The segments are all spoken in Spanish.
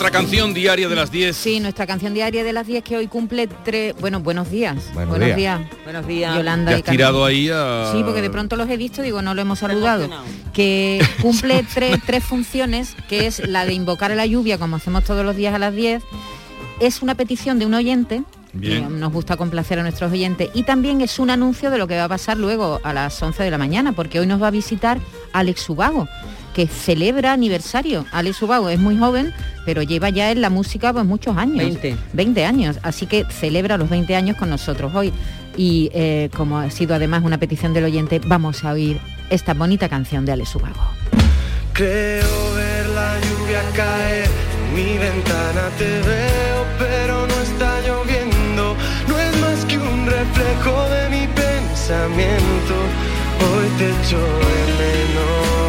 Nuestra canción diaria de las 10. Sí, nuestra canción diaria de las 10 que hoy cumple tres... Bueno, buenos días. Buenos buenos días. días. Buenos días. Yolanda Te y tirado ahí a... Sí, porque de pronto los he visto, digo, no lo hemos saludado. Que cumple tres, tres funciones, que es la de invocar a la lluvia, como hacemos todos los días a las 10. Es una petición de un oyente, Bien. que nos gusta complacer a nuestros oyentes, y también es un anuncio de lo que va a pasar luego a las 11 de la mañana, porque hoy nos va a visitar Alex Ubago que celebra aniversario. Alex Ubago es muy joven, pero lleva ya en la música pues muchos años. 20. 20 años, así que celebra los 20 años con nosotros hoy. Y eh, como ha sido además una petición del oyente, vamos a oír esta bonita canción de Alex Ubago. Creo ver la lluvia caer, mi ventana te veo, pero no está lloviendo, no es más que un reflejo de mi pensamiento, hoy te echo de menos,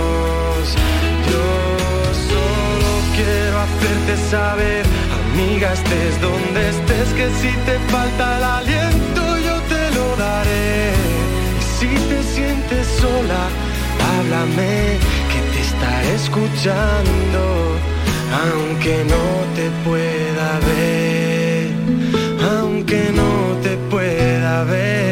quiero hacerte saber, amiga estés donde estés, que si te falta el aliento yo te lo daré, y si te sientes sola, háblame que te estaré escuchando, aunque no te pueda ver, aunque no te pueda ver.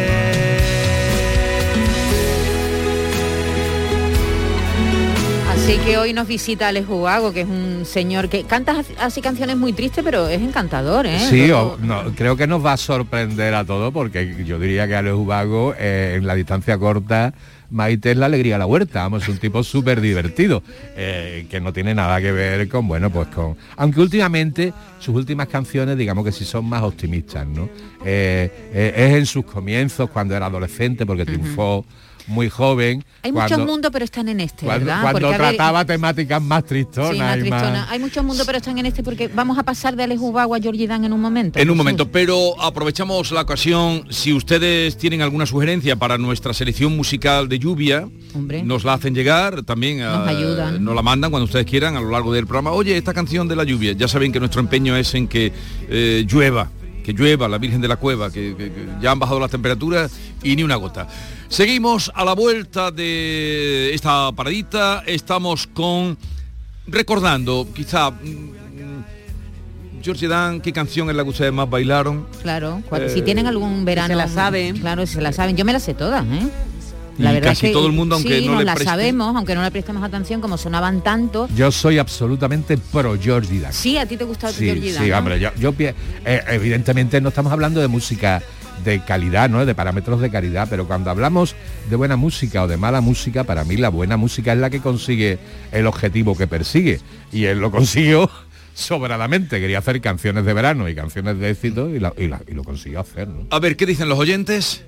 Que hoy nos visita Alex Ubago, que es un señor que canta así canciones muy tristes, pero es encantador, ¿eh? Sí, o- no, creo que nos va a sorprender a todos porque yo diría que Alex Ubago eh, en la distancia corta Maite es la alegría de la huerta, vamos, es un tipo súper divertido, eh, que no tiene nada que ver con, bueno, pues con... Aunque últimamente sus últimas canciones, digamos que sí son más optimistas, ¿no? Eh, eh, es en sus comienzos, cuando era adolescente, porque triunfó muy joven. Hay cuando, muchos mundos, pero están en este, Cuando, ¿verdad? cuando Porque, a ver, trataba temáticas más tristonas. Sí, más y tristona. más- Hay muchos mundos, pero están en este porque vamos a pasar de Alex Ubago a Georgie Dan en un momento. En un momento, pero aprovechamos la ocasión, si ustedes tienen alguna sugerencia para nuestra selección musical de lluvia, Hombre. nos la hacen llegar, también Nos eh, ayudan. nos la mandan cuando ustedes quieran a lo largo del programa. Oye, esta canción de la lluvia, ya saben que nuestro empeño es en que eh, llueva, que llueva la Virgen de la Cueva, que, que- que ya han bajado las temperaturas y ni una gota. Seguimos a la vuelta de esta paradita, estamos con recordando, quizá mm, George Dan, ¿qué canción es la que ustedes más bailaron? Claro, Eh, si tienen algún verano. se la saben. Claro, si se la saben. Yo me la sé todas, ¿eh? Y casi todo el mundo, aunque sí, no nos le la preste- sabemos, aunque no le prestemos atención, como sonaban tanto. Yo soy absolutamente pro Georgie Dan. Sí, a ti te gusta Sí, Georgie Dan, sí, ¿no? hombre, yo, yo eh, evidentemente no estamos hablando de música de calidad, ¿no? De parámetros de calidad, pero cuando hablamos de buena música o de mala música, para mí la buena música es la que consigue el objetivo que persigue. Y él lo consiguió sobradamente. Quería hacer canciones de verano y canciones de éxito y, la- y la- y lo consiguió hacer, ¿no? A ver, ¿qué dicen los oyentes?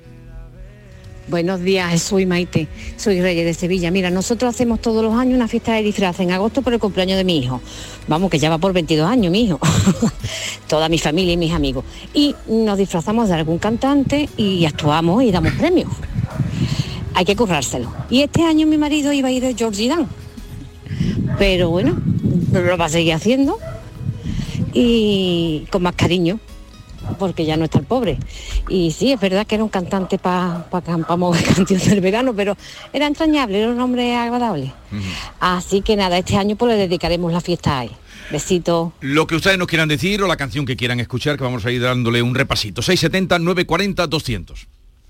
Buenos días, soy Maite, soy Reyes de Sevilla. Mira, nosotros hacemos todos los años una fiesta de disfraz en agosto por el cumpleaños de mi hijo. Vamos, que ya va por 22 años mi hijo. Toda mi familia y mis amigos. Y nos disfrazamos de algún cantante y actuamos y damos premios. Hay que currárselo. Y este año mi marido iba a ir de Georgie Dan. Pero bueno, lo va a seguir haciendo y con más cariño porque ya no está el pobre. Y sí, es verdad que era un cantante para pa, pa, mover canciones del verano, pero era entrañable, era un hombre agradable. Así que nada, este año pues le dedicaremos la fiesta a él. Besitos. Lo que ustedes nos quieran decir o la canción que quieran escuchar, que vamos a ir dándole un repasito. 670 940 200.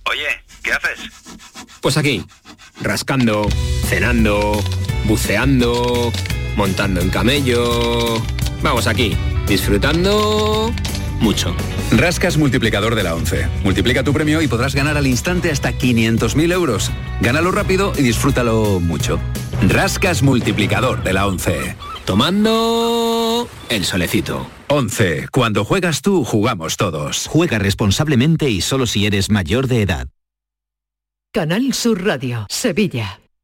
Oye, ¿qué haces? Pues aquí, rascando, cenando, buceando, montando en camello. Vamos aquí, disfrutando mucho. Rascas multiplicador de la 11. Multiplica tu premio y podrás ganar al instante hasta 500.000 euros. Gánalo rápido y disfrútalo mucho. Rascas multiplicador de la 11. Tomando el solecito. 11. Cuando juegas tú, jugamos todos. Juega responsablemente y solo si eres mayor de edad. Canal Sur Radio, Sevilla.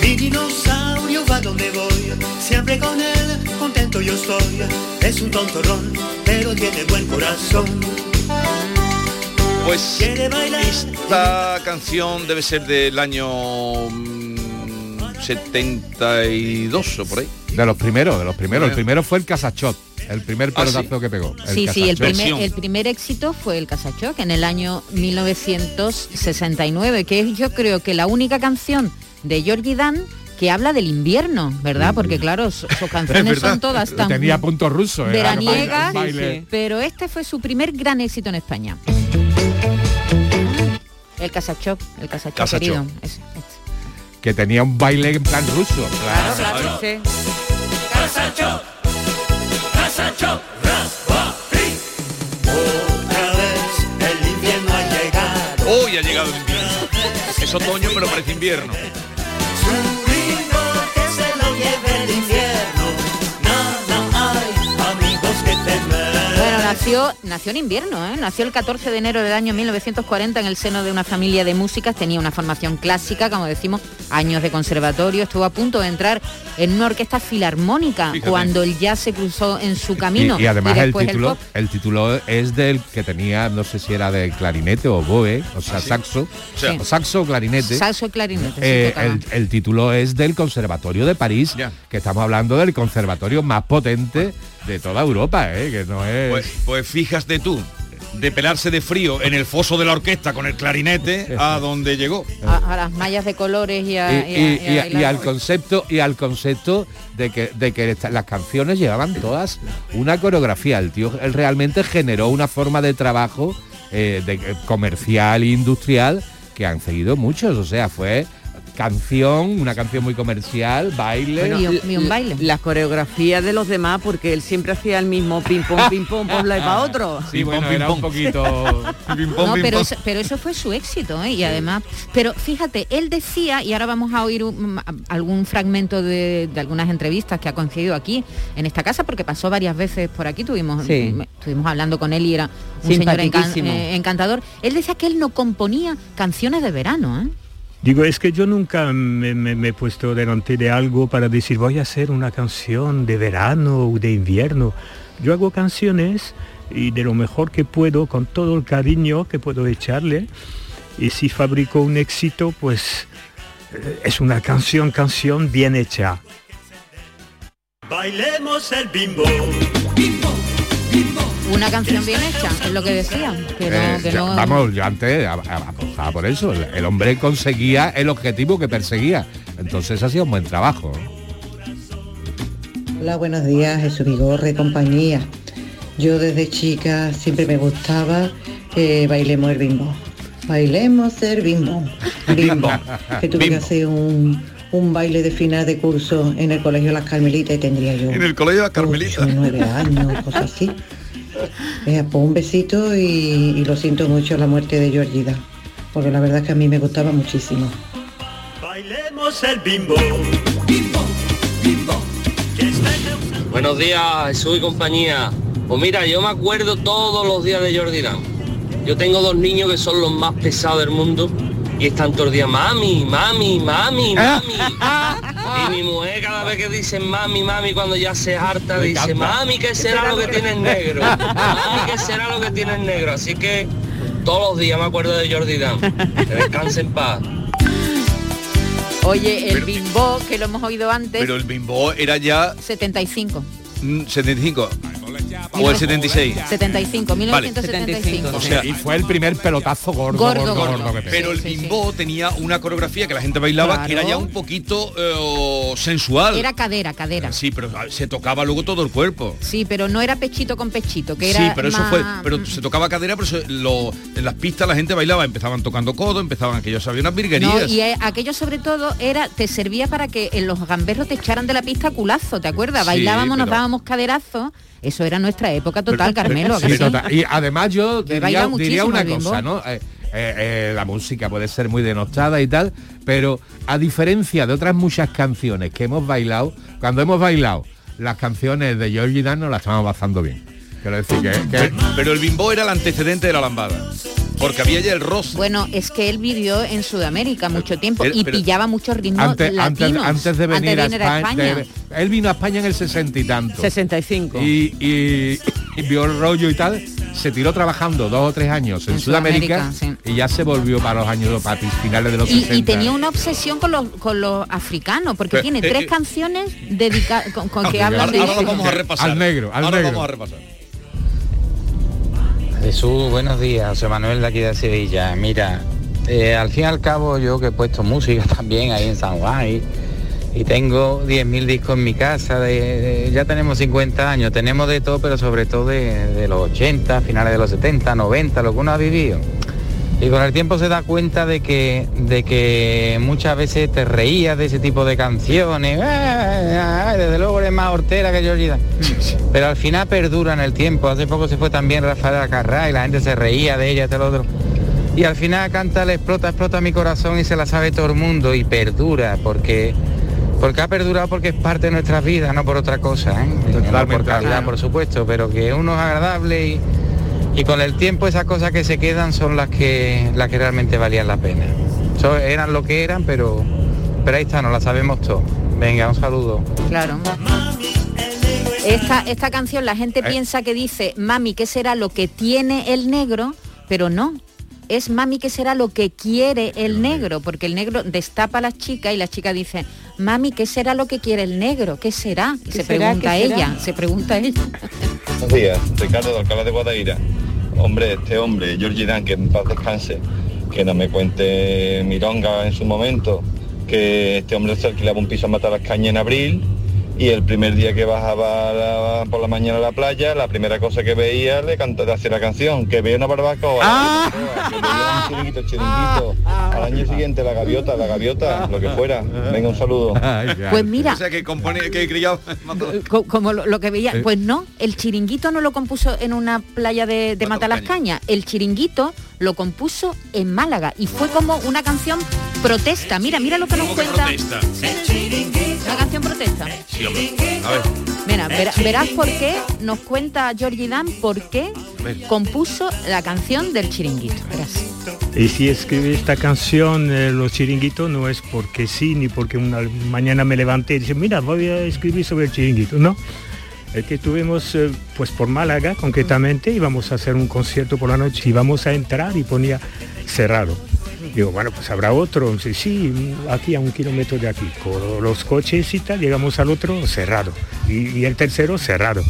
Mi dinosaurio va donde voy, siempre con él, contento yo estoy. Es un tontorrón, pero tiene buen corazón. Pues esta canción debe ser del año mm, 72 o por ahí. De los primeros, de los primeros. El Bueno. primero fue el Casachot, el primer Ah, pelotazo sí. que pegó. Sí, sí, el Casachot. primer, el primer éxito fue el Casachoc en el año 1969, que es yo creo que la única canción de Georgie Dan que habla del invierno, ¿verdad? Porque claro, su- sus canciones son todas tan Tenía punto ruso. ¿eh? veraniegas, Baile- baile. pero este fue su primer gran éxito en España. El Casachoc, el Casachoc Casachoc. querido. Ese, ese. Que tenía un baile en plan ruso. Claro, claro, sí. Casacho, Casacho, raspa, Otra vez el invierno ha llegado. Hoy ha llegado el invierno. Es otoño pero parece invierno. Nació, nació en invierno, ¿eh? nació el 14 de enero del año 1940 en el seno de una familia de músicas, tenía una formación clásica, como decimos, años de conservatorio, estuvo a punto de entrar en una orquesta filarmónica Fíjate. cuando el jazz se cruzó en su camino. Y, y además el título, el, título es del que tenía, no sé si era de clarinete o boe, o sea, saxo, Sí. o saxo o clarinete. Saxo y clarinete. sí, Eh, tocaba. el, el título es del Conservatorio de París, que estamos hablando del conservatorio más potente de toda Europa, eh, que no es... Pues, pues fíjate tú, de pelarse de frío en el foso de la orquesta con el clarinete a donde llegó. a, a las mallas de colores y a, y, y a- y- y a y- y bailar. al concepto y al concepto de que, de que esta- las canciones llevaban todas una coreografía. El tío él realmente generó una forma de trabajo eh, de, eh, comercial e industrial que han seguido muchos. O sea, fue canción, una canción muy comercial, baile. l- Las coreografías de los demás, porque él siempre hacía el mismo ping pong, ping pong, por un lado y para otro. Sí, bueno, era un poquito... No, pero eso, pero eso fue su éxito, ¿eh? y además, pero fíjate, él decía, y ahora vamos a oír un- algún fragmento de, de algunas entrevistas que ha concedido aquí en esta casa, porque pasó varias veces por aquí, tuvimos, Sí. me- estuvimos hablando con él y era un señor encan- eh, encantador. Él decía que él no componía canciones de verano, ¿eh? Digo, es que yo nunca me, he puesto delante de algo para decir voy a hacer una canción de verano o de invierno. Yo hago canciones y de lo mejor que puedo, con todo el cariño que puedo echarle. Y si fabrico un éxito, pues eh, es una canción, canción bien hecha. Bailemos el bimbo. Una canción bien hecha, es lo que decía. Que no, Eh, que ya- no- Vamos, yo antes apostaba por eso. El, el hombre conseguía el objetivo que perseguía. Entonces hacía un buen trabajo. Hola, buenos días, Jesús Vigorre, compañía. Yo desde chica siempre me gustaba que bailemos el bimbo. Bailemos el bimbo. Bimbo. Que tuve que hacer un, un baile de final de curso en el colegio Las Carmelitas y tendría yo En el colegio Las Carmelitas. ocho, nueve años, cosas así. Eh, pues un besito y, y lo siento mucho la muerte de Georgida, porque la verdad es que a mí me gustaba muchísimo. Bailemos el bimbo. Buenos días, Jesús y compañía. Pues mira, yo me acuerdo todos los días de Jordi Dan. Yo tengo dos niños que son los más pesados del mundo y están todo el día, mami, mami, mami, mami. Y mi mujer cada vez que dice mami, mami, cuando ya se harta, dice, mami, ¿qué será lo que tiene el negro? Mami, ¿qué será lo que tiene el negro? Así que todos los días me acuerdo de Jordi Dan. Que descanse en paz. Oye, el bimbo, que lo hemos oído antes, Pero el bimbo era ya 75. mm, 75 o el 76. 75, 1975. O sea, y fue el primer pelotazo gordo, Gordo, gordo, gordo. que. Pero el bimbo tenía una coreografía que la gente bailaba que era ya un poquito eh, sensual. Era cadera, cadera. Sí, pero ah, se tocaba luego todo el cuerpo. Sí, pero no era pechito con pechito, que era sí, pero eso más- fue, pero se tocaba cadera, pero se- lo- en las pistas la gente bailaba, empezaban tocando codo, empezaban aquellos, había unas virguerías. No, y eh, aquello sobre todo era te servía para que en los gamberros te echaran de la pista culazo, ¿te acuerdas? Sí, Bailábamos, nos dábamos caderazos. Eso era nuestra época total, Carmelo. total. Y además yo diría, una cosa, ¿no? Eh, eh, eh, la música puede ser muy denostada y tal, pero a diferencia de otras muchas canciones que hemos bailado, cuando hemos bailado las canciones de Georgie Dan nos las estamos pasando bien. Quiero decir que, que- Pero el bimbo era el antecedente de la lambada. Porque había ya el roce. Bueno, es que él vivió en Sudamérica mucho tiempo Pero- y pero- pillaba muchos ritmos antes, antes, latinos. antes de venir, antes de a, España, de- él vino a España en el sesenta y tanto 65 y, y- y vio el rollo y tal se tiró trabajando dos o tres años en, En Sudamérica, Sudamérica, y ya se volvió para los años para finales de los Y, 60 y tenía una obsesión con los, con los africanos, porque Pero, tiene eh, tres eh, canciones dedicadas con, con que Ahora- hablan de ahora eso. lo vamos a repasar. Al negro, al Ahora lo negro. vamos a repasar. Jesús, buenos días, soy Manuel de aquí de Sevilla. Mira, eh, al fin y al cabo yo que he puesto música también ahí en San Juan y, y tengo 10.000 discos en mi casa, ya tenemos 50 años, tenemos de todo, pero sobre todo de, de los 80, finales de los 70, 90, lo que uno ha vivido. Y con el tiempo se da cuenta de que, de que muchas veces te reías de ese tipo de canciones. "Ah, desde luego eres más hortera que Georgie Dan". Pero al final perdura en el tiempo. Hace poco se fue también Rafael Acarrá y la gente se reía de ella, de lo otro. Y al final canta le explota, explota mi corazón y se la sabe todo el mundo y perdura porque porque ha perdurado porque es parte de nuestras vidas, no por otra cosa, ¿eh? no por calidad, claro. por supuesto, pero que uno es agradable y, y con el tiempo esas cosas que se quedan son las que las que realmente valían la pena. So- eran lo que eran, pero pero ahí está, no la sabemos todo. Venga, un saludo. Claro. Esta, esta canción la gente Eh. piensa que dice, mami, ¿qué será lo que tiene el negro? Pero no. Es mami, ¿qué será lo que quiere el negro? Porque el negro destapa a la chica y la chica dice, mami, ¿qué será lo que quiere el negro? ¿Qué será? Y ¿Qué se será? pregunta ¿Qué será? ella, se pregunta ella. Buenos días, Ricardo de Alcalá de Guadaira. Hombre, este hombre, Georgie Dan, que en paz descanse, que no me cuente Mironga en su momento, que este hombre se alquilaba un piso en Matalascaña en abril y el primer día que bajaba la- por la mañana a la playa, la primera cosa que veía le canta, de hacer la canción, que veía una barbacoa, Ah. que veía un chiringuito, chiringuito, al año siguiente la gaviota, la gaviota, lo que fuera. Venga, un saludo. Pues mira. O sea, que compone, que criaba... Co- como lo, lo que veía, Eh. pues no, el chiringuito no lo compuso en una playa de, de Matalascaña, el chiringuito lo compuso en Málaga y fue como una canción protesta. Mira, mira lo que nos cuenta. protesta? Una canción protesta. Sí, hombre. A ver. Mira, verá- verás por qué nos cuenta Georgie Dan por qué compuso la canción del chiringuito. Verás. Y si escribí esta canción, eh, Los Chiringuitos, no es porque sí, ni porque una mañana me levanté y dije, mira, voy a escribir sobre el chiringuito. No, es que estuvimos eh, pues por Málaga concretamente, íbamos a hacer un concierto por la noche y vamos a entrar y ponía cerrado. Digo, bueno, pues habrá otro. Sí, sí, aquí a un kilómetro de aquí. Con los coches y tal, llegamos al otro cerrado. Y, y el tercero cerrado.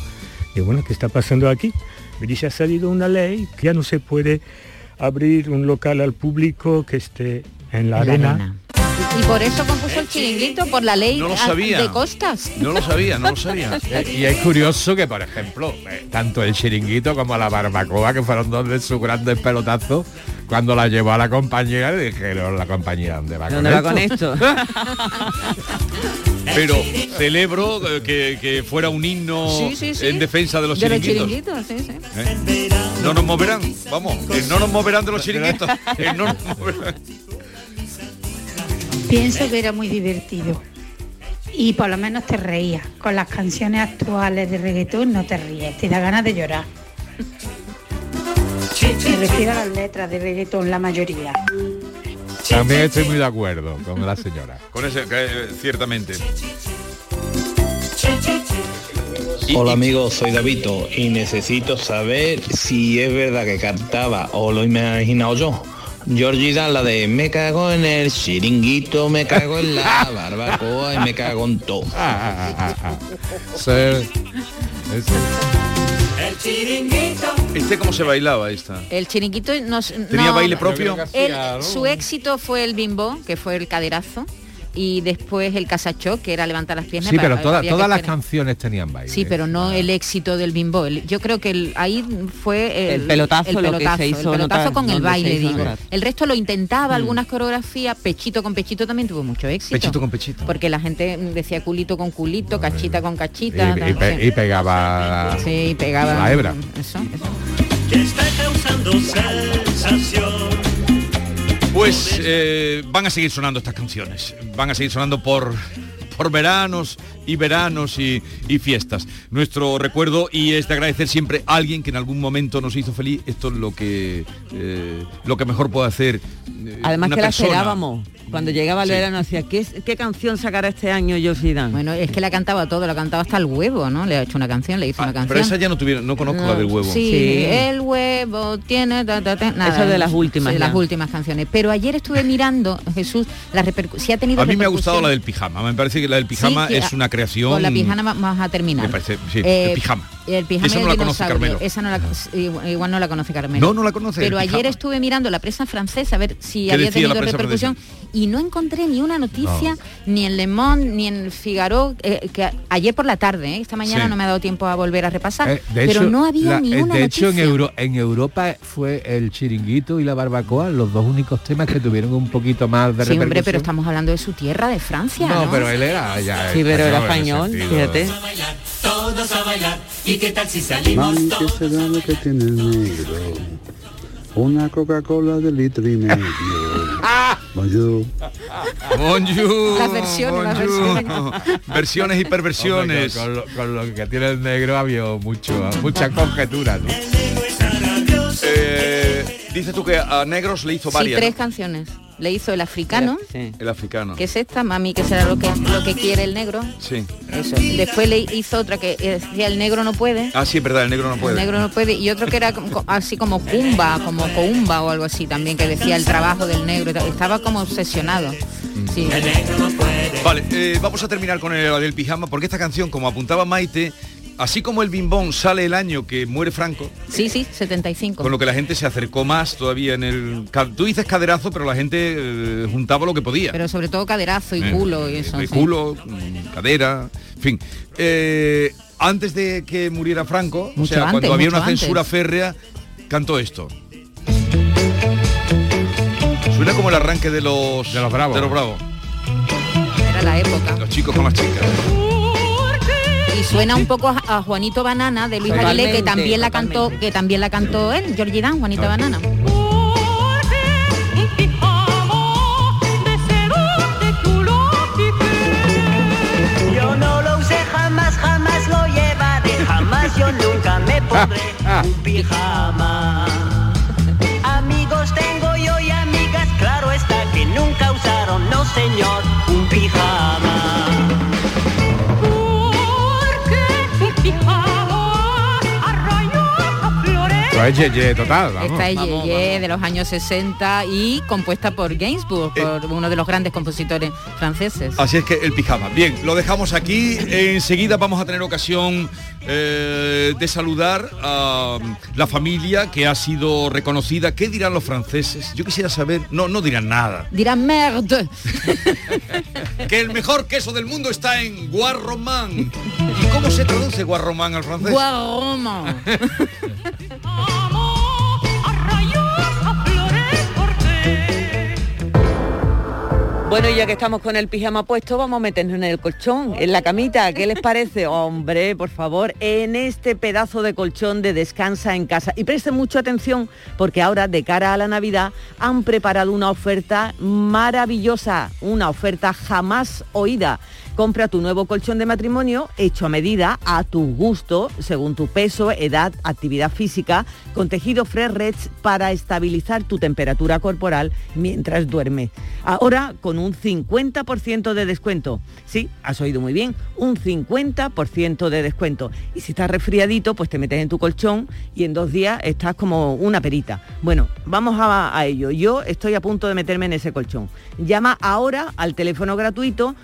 Digo, bueno, ¿qué está pasando aquí? Me dice, ha salido una ley que ya no se puede abrir un local al público que esté en la, En la arena. Y, por eso compuso el chiringuito, por la ley No lo sabía. de costas. No lo sabía, no lo sabía. Eh, Y es curioso que, por ejemplo, eh, tanto el chiringuito como la barbacoa, que fueron dos de sus grandes pelotazos, cuando la llevó a la compañera, le dijeron la compañera, ¿dónde va ¿Dónde va con esto? Pero celebro eh, que, que fuera un himno Sí, sí, sí. en defensa de los De los chiringuitos. chiringuitos, sí, sí. ¿Eh? No nos moverán, vamos, no nos moverán de los chiringuitos. el no nos moverán. Pienso que era muy divertido. Y por lo menos te reías. Con las canciones actuales de reggaetón no te ríes, te da ganas de llorar. Me refiero a las letras de reggaetón, la mayoría. También estoy muy de acuerdo con la señora. Con ese, que, eh, ciertamente. Hola amigos, soy Davito y necesito saber si es verdad que cantaba o lo he imaginado yo. Georgie Dan, la de me cago en el chiringuito, me cago en la barbacoa y me cago en todo. El chiringuito. ¿Este cómo se bailaba esta? El chiringuito nos, ¿Tenía no, baile propio? su éxito fue el bimbo, que fue el caderazo, y después el casachó, que era levantar las piernas. Sí, para- pero que todas las canciones tenían baile. Sí, pero no el éxito del bimbo. El- yo creo que el- ahí fue el, El pelotazo, el lo que pelotazo, el notar, con el baile, digo. notar. El resto lo intentaba, Mm. algunas coreografías, pechito con pechito también tuvo mucho éxito. Pechito con pechito. Porque la gente decía culito con culito, cachita con cachita. Y, y pe- sí. y pegaba Sí, y pegaba la hebra. Eso, eso. que está causando sensación. Pues eh, van a seguir sonando estas canciones. Van a seguir sonando por, por veranos y veranos y, y fiestas. Nuestro recuerdo y es de agradecer siempre a alguien que en algún momento nos hizo feliz. Esto es lo que, eh, lo que mejor puede hacer. eh, Además una que la esperábamos. Cuando llegaba el Sí. verano decía, ¿qué, ¿qué canción sacará este año Georgie Dan? Bueno, es que la cantaba todo, la cantaba hasta el huevo, ¿no? Le ha hecho una canción, le hizo una canción. Pero esa ya no tuvieron, no conozco la del huevo. Sí, Sí. el huevo tiene... ta, ta, ta, nada. Eso de las últimas Sí, ya. las últimas canciones. Pero ayer estuve mirando, Jesús, la repercusión... Si ha tenido A mí me ha gustado la del pijama. Me parece que la del pijama Sí, es una creación. Con la pijama va- vamos a terminar. Me parece, sí, Eh, el pijama. El pijama Esa no la conoce dinosaurio. Carmelo. Esa no la, igual, igual no la conoce Carmelo. No, no la conoce, Pero ayer pijama. estuve mirando la prensa francesa a ver si ¿Qué había tenido repercusión y no encontré ni una noticia, ni en Le Monde, ni en Figaro, eh, que ayer por la tarde, eh, esta mañana Sí. no me ha dado tiempo a volver a repasar, Eh, de pero hecho, no había la- ni eh, una de hecho en, noticia. Euro- en Europa fue el chiringuito y la barbacoa los dos únicos temas que tuvieron un poquito más de Sí, hombre, repercusión. pero estamos hablando de su tierra, de Francia, ¿no? no, pero él era ya Sí, pero era español, fíjate. Todos a bailar. ¿Y qué tal si salimos Mami, ¿qué todos? será lo que tiene el negro? Una Coca-Cola de litro y medio. Bonjour. Bonjour, Las versiones, las versiones. Versiones y perversiones. Hombre, con, lo, con lo que tiene el negro había mucho, mucha conjetura. ¿no? Eh, dices tú que a Negros le hizo Sí, varias. tres ¿no? canciones. Le hizo el africano, El africano. que es esta, mami, que será lo que, lo que quiere el negro. Sí. Eso. Después le hizo otra que decía el negro no puede. Ah, sí, es verdad, el negro no El puede. negro no puede. Y otro que era como- así como Kumba, como Coumba o algo así también, que decía el trabajo del negro. Estaba como obsesionado. Sí. Vale, eh, vamos a terminar con el, del pijama, porque esta canción, como apuntaba Maite, así como el bimbón sale el año que muere Franco, Sí, sí, 75. con lo que la gente se acercó más todavía en el... Tú dices caderazo, pero la gente eh, juntaba lo que podía. Pero sobre todo caderazo y Eh, culo y eso. de sí. culo, mm, cadera, en fin. Eh, antes de que muriera Franco, o sea, antes, cuando había una censura antes. férrea, cantó esto. Suena como el arranque de los de los bravos. De los bravos. Era la época. Los chicos con las chicas. Y suena un poco a, Juanito Banana de Luis Aguilé, que también la cantó, que también la cantó él, Georgie Dan, Juanito Banana. Yo no lo usé jamás, jamás lo llevaré, jamás yo nunca me pondré un pijama. Amigos tengo yo y amigas, claro está que nunca usaron, no señor, un pijama. Esto es Yeye total, vamos. Esta es Yeye de los años 60 y compuesta por Gainsbourg, por uno de los grandes compositores franceses. Así es que el pijama. Bien, lo dejamos aquí. Enseguida vamos a tener ocasión eh, de saludar a la familia que ha sido reconocida. ¿Qué dirán los franceses? Yo quisiera saber. No, no dirán nada. Dirán merde. Que el mejor queso del mundo está en Guarromán. ¿Y cómo se traduce Guarromán al francés? Guarroma. Bueno, ya que estamos con el pijama puesto, vamos a meternos en el colchón, en la camita. ¿Qué les parece? Hombre, por favor, en este pedazo de colchón de descansa en casa. Y presten mucha atención porque ahora, de cara a la Navidad, han preparado una oferta maravillosa, una oferta jamás oída. Compra tu nuevo colchón de matrimonio hecho a medida, a tu gusto, según tu peso, edad, actividad física, con tejido Fresh Reds para estabilizar tu temperatura corporal mientras duermes. Ahora con un 50% de descuento. Sí, has oído muy bien, un 50% de descuento. Y si estás resfriadito, pues te metes en tu colchón y en dos días estás como una perita. Bueno, vamos a, a ello. Yo estoy a punto de meterme en ese colchón. Llama ahora al teléfono gratuito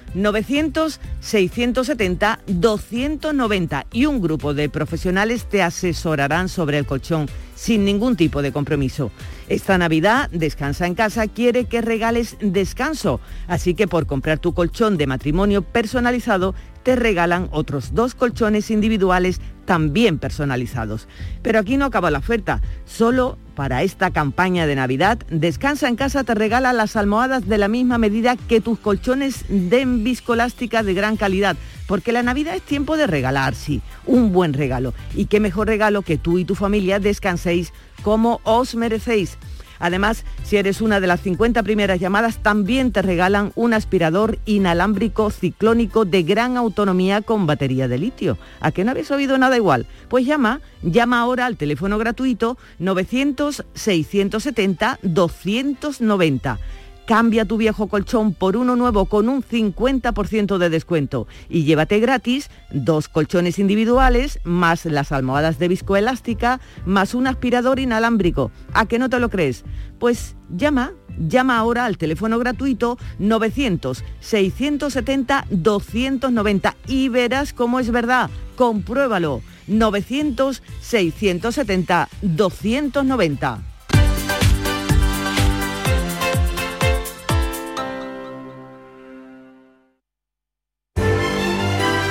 900-670-290 y un grupo de profesionales te asesorarán sobre el colchón sin ningún tipo de compromiso. Esta Navidad, Descansa en Casa quiere que regales descanso, así que por comprar tu colchón de matrimonio personalizado, te regalan otros dos colchones individuales también personalizados. Pero aquí no acaba la oferta. Solo para esta campaña de Navidad, Descansa en Casa te regala las almohadas de la misma medida que tus colchones de viscolástica de gran calidad. Porque la Navidad es tiempo de regalar, sí, un buen regalo. Y qué mejor regalo que tú y tu familia descanséis como os merecéis. Además, si eres una de las 50 primeras llamadas, también te regalan un aspirador inalámbrico ciclónico de gran autonomía con batería de litio. ¿A qué no habéis oído nada igual? Pues llama, llama ahora al teléfono gratuito 900-670-290. Cambia tu viejo colchón por uno nuevo con un 50% de descuento y llévate gratis dos colchones individuales, más las almohadas de viscoelástica, más un aspirador inalámbrico. ¿A que no te lo crees? Pues llama, llama ahora al teléfono gratuito 900-670-290 y verás cómo es verdad. Compruébalo. 900-670-290.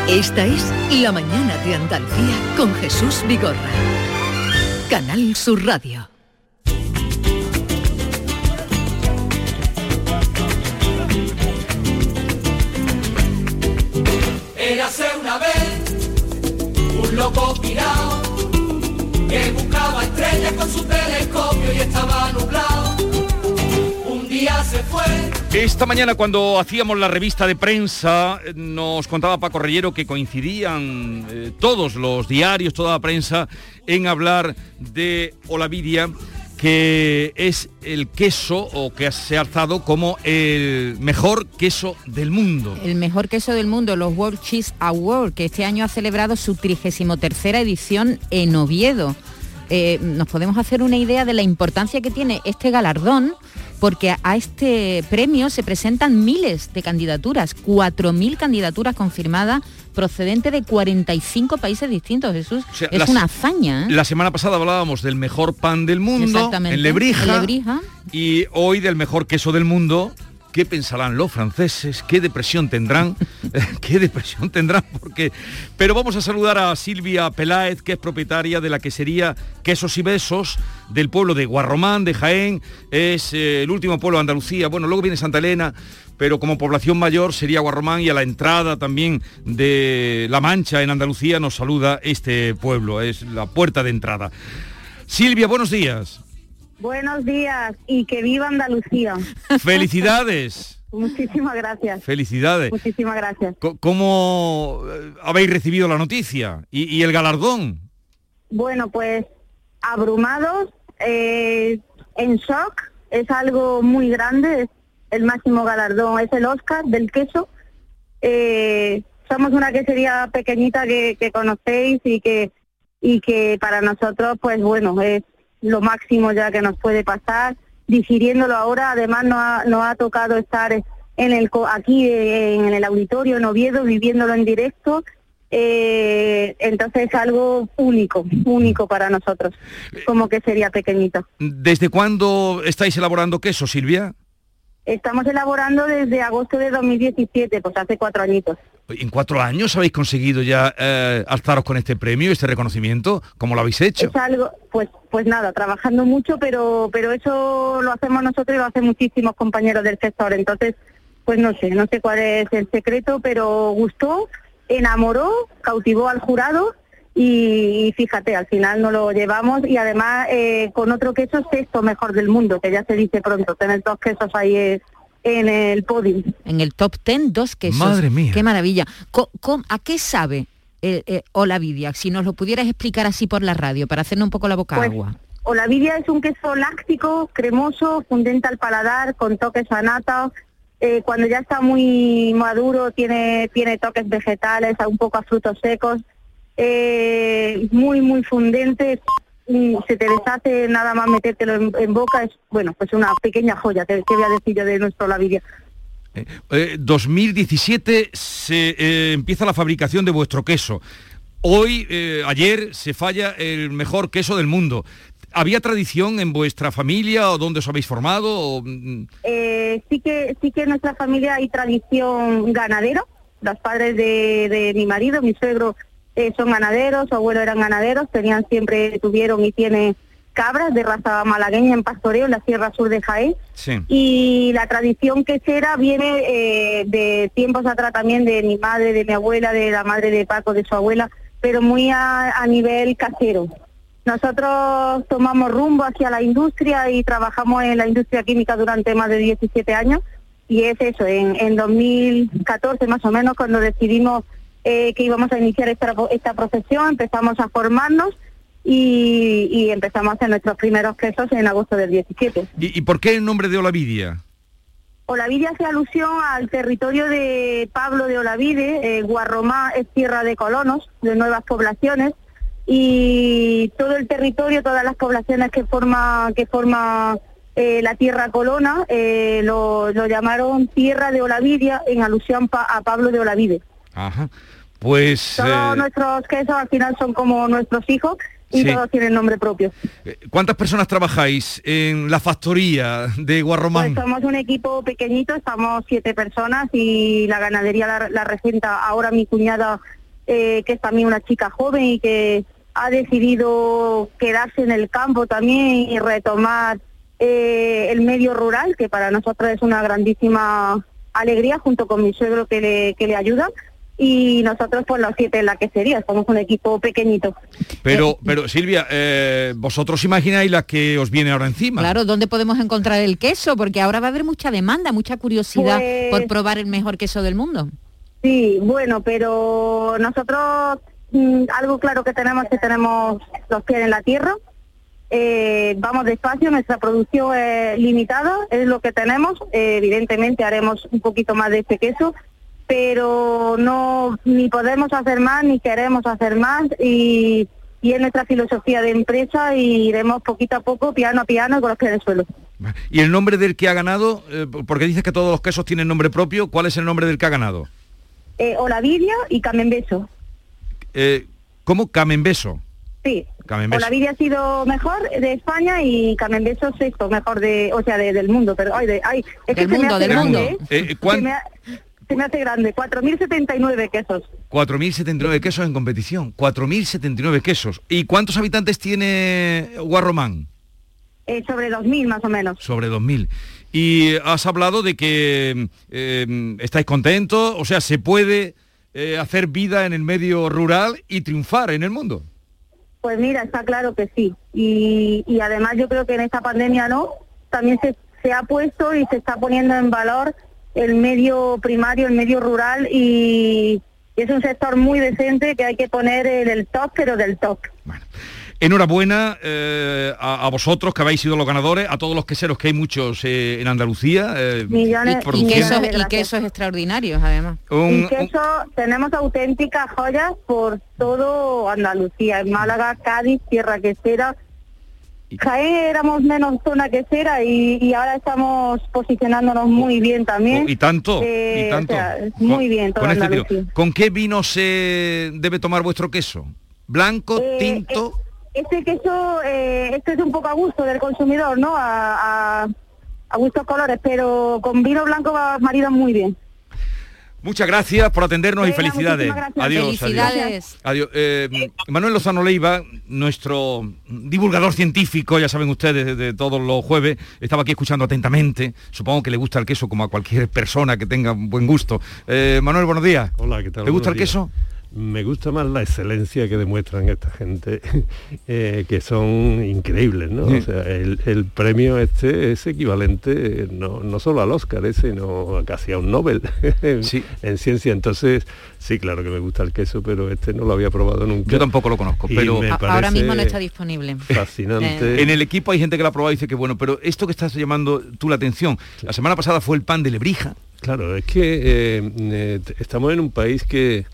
Esta es La Mañana de Andalucía con Jesús Vigorra. Canal Sur Radio. Érase una vez un loco pirado que buscaba estrellas con su telescopio y estaba nublado. Un día se fue. Esta mañana cuando hacíamos la revista de prensa nos contaba Paco Reyero que coincidían eh, todos los diarios, toda la prensa en hablar de Olavidia que es el queso o que se ha alzado como el mejor queso del mundo. El mejor queso del mundo, los World Cheese Awards, que este año ha celebrado su 33 edición en Oviedo. Eh, nos podemos hacer una idea de la importancia que tiene este galardón, porque a este premio se presentan miles de candidaturas, 4.000 candidaturas confirmadas procedente de 45 países distintos, Jesús. O sea, es una hazaña. ¿eh? La semana pasada hablábamos del mejor pan del mundo en Lebrija, en Lebrija. y hoy del mejor queso del mundo. ¿Qué pensarán los franceses? ¿Qué depresión tendrán? ¿Qué depresión tendrán? Porque... Pero vamos a saludar a Silvia Peláez, que es propietaria de la quesería Quesos y Besos del pueblo de Guarromán, de Jaén. Es eh, el último pueblo de Andalucía. Bueno, luego viene Santa Elena, pero como población mayor sería Guarromán y a la entrada también de La Mancha en Andalucía nos saluda este pueblo. Es la puerta de entrada. Silvia, buenos días. Buenos días y que viva Andalucía. Felicidades. Muchísimas gracias. Felicidades. Muchísimas gracias. ¿Cómo eh, habéis recibido la noticia? ¿Y, y el galardón? Bueno, pues abrumados, eh, en shock, es algo muy grande, es el máximo galardón, es el Oscar del queso. Eh, somos una quesería pequeñita que, que conocéis y que y que para nosotros, pues bueno, es lo máximo ya que nos puede pasar. Digiriéndolo ahora, además nos ha, nos ha tocado estar en el aquí eh, en el auditorio en Oviedo, viviéndolo en directo. Eh, entonces es algo único, único para nosotros, como que sería pequeñito. ¿Desde cuándo estáis elaborando queso, Silvia? Estamos elaborando desde agosto de 2017, pues hace cuatro añitos. ¿En cuatro años habéis conseguido ya eh, alzaros con este premio, este reconocimiento? ¿Cómo lo habéis hecho? Es algo, pues, pues nada, trabajando mucho, pero, pero eso lo hacemos nosotros y lo hacen muchísimos compañeros del sector. Entonces, pues no sé, no sé cuál es el secreto, pero gustó, enamoró, cautivó al jurado y, fíjate, al final no lo llevamos y además eh, con otro queso sexto mejor del mundo, que ya se dice pronto, tener dos quesos ahí eh, en el podio. En el top ten, dos quesos. Madre mía. Qué maravilla. Co- com- ¿A qué sabe eh, eh, Olavidia? Si nos lo pudieras explicar así por la radio, para hacernos un poco la boca Pues, agua. Olavidia es un queso láctico, cremoso, fundente al paladar, con toques a nata. Eh, cuando ya está muy maduro tiene, tiene toques vegetales, a un poco a frutos secos. Eh, muy, muy fundente. Mm, Se te deshace nada más metértelo en, en boca. Es, bueno, pues una pequeña joya, te, te voy a decir yo de nuestro Olavidia. Eh, 2017 se eh, empieza la fabricación de vuestro queso. Hoy, eh, ayer, se falla el mejor queso del mundo. ¿Había tradición en vuestra familia o dónde os habéis formado? o, mm, Eh, sí que sí que en nuestra familia hay tradición ganadero. Los padres de, de mi marido, mi suegro, eh, son ganaderos, su abuelo eran ganaderos, tenían siempre, tuvieron y tienen cabras de raza malagueña en pastoreo en la Sierra Sur de Jaén. Sí. Y la tradición quesera viene eh, de tiempos atrás también de mi madre, de mi abuela, de la madre de Paco, de su abuela, pero muy a, a nivel casero. Nosotros tomamos rumbo hacia la industria y trabajamos en la industria química durante más de 17 años y es eso, en, en 2014 más o menos cuando decidimos eh, que íbamos a iniciar esta, esta profesión, empezamos a formarnos y, y empezamos a hacer nuestros primeros quesos en agosto del 17. ¿Y, y por qué el nombre de Olavidia? Olavide hace alusión al territorio de Pablo de Olavide, eh, Guarromá es tierra de colonos, de nuevas poblaciones, y todo el territorio, todas las poblaciones que forma, que forma eh, la tierra colona, eh, lo, lo llamaron tierra de Olavidia en alusión pa- a Pablo de Olavide. Ajá. Pues, Todos eh, nuestros quesos al final son como nuestros hijos y Sí. todos tienen nombre propio. ¿cuántas personas trabajáis en la factoría de Guarromán? Pues somos un equipo pequeñito, estamos siete personas y la ganadería la, la regenta ahora mi cuñada, eh, que es también una chica joven y que ha decidido quedarse en el campo también y retomar eh, el medio rural, que para nosotros es una grandísima alegría, junto con mi suegro que le, que le ayuda. Y nosotros, pues los siete en la que sería, somos un equipo pequeñito. Pero, pero Silvia, eh, vosotros imagináis la que os viene ahora encima. Claro, ¿dónde podemos encontrar el queso? Porque ahora va a haber mucha demanda, mucha curiosidad Pues- por probar el mejor queso del mundo. Sí, bueno, pero nosotros mm, algo claro que tenemos es que tenemos los pies en la tierra. Eh, vamos despacio, nuestra producción es limitada, es lo que tenemos. Eh, evidentemente haremos un poquito más de este queso, pero no ni podemos hacer más ni queremos hacer más y, y es nuestra filosofía de empresa y iremos poquito a poco, piano a piano con los pies en el suelo. ¿Y el nombre del que ha ganado? Eh, porque dices que todos los quesos tienen nombre propio. ¿Cuál es el nombre del que ha ganado? Eh, Olavidia y Camembeso. Eh, ¿Cómo? Camembeso. Sí. Camembeso. Olavidia ha sido mejor de España y Camembeso sexto mejor de, o sea, de- del mundo. Pero ay, de, ay, es Del que se mundo, me hace del mundo. ¿eh? Eh, ¿cuán- Se, me ha- se me hace grande. 4.079 quesos. 4.079 quesos en competición. 4.079 quesos. ¿Y cuántos habitantes tiene Guarromán? Eh, sobre 2.000 más o menos. Sobre 2.000. Y has hablado de que eh, estáis contentos, o sea, se puede eh, hacer vida en el medio rural y triunfar en el mundo. Pues mira, está claro que sí. Y, y además yo creo que en esta pandemia no, también se, se ha puesto y se está poniendo en valor el medio primario, el medio rural y es un sector muy decente que hay que poner en el top, pero del top. Enhorabuena eh, a, a vosotros que habéis sido los ganadores, a todos los queseros que hay muchos eh, en Andalucía. eh, Millones Y quesos, y quesos extraordinarios, además. Un- y queso, tenemos auténticas joyas por todo Andalucía, en Málaga, Cádiz, Tierra Quesera. Jaén éramos menos zona quesera y, y ahora estamos posicionándonos muy bien también. Oh, y tanto, Eh, y tanto. o sea, muy bien con este tiro. ¿Con qué vino se debe tomar vuestro queso? ¿Blanco, Eh, tinto? Este queso, eh, este es un poco a gusto del consumidor, ¿no? A, a, a gustos colores, pero con vino blanco va marido muy bien. Muchas gracias por atendernos y felicidades. Adiós, Felicidades. adiós. Adiós. Eh, Manuel Lozano Leiva, nuestro divulgador científico, ya saben ustedes, de, de todos los jueves, estaba aquí escuchando atentamente. Supongo que le gusta el queso como a cualquier persona que tenga un buen gusto. Eh, Manuel, buenos días. Hola, ¿qué tal? ¿Te gusta el queso? Me gusta más la excelencia que demuestran esta gente, eh, que son increíbles, ¿no? Sí. O sea, el, el premio este es equivalente eh, no, no solo al Oscar, ese, sino casi a un Nobel en, en ciencia. Entonces, sí, claro que me gusta el queso, pero este no lo había probado nunca. Yo tampoco lo conozco, Y pero Ahora mismo no está disponible. Fascinante. En el equipo hay gente que lo ha probado y dice que bueno, pero esto que estás llamando tú la atención, la semana pasada fue el pan de lebrija. Claro, es que eh, eh, estamos en un país que,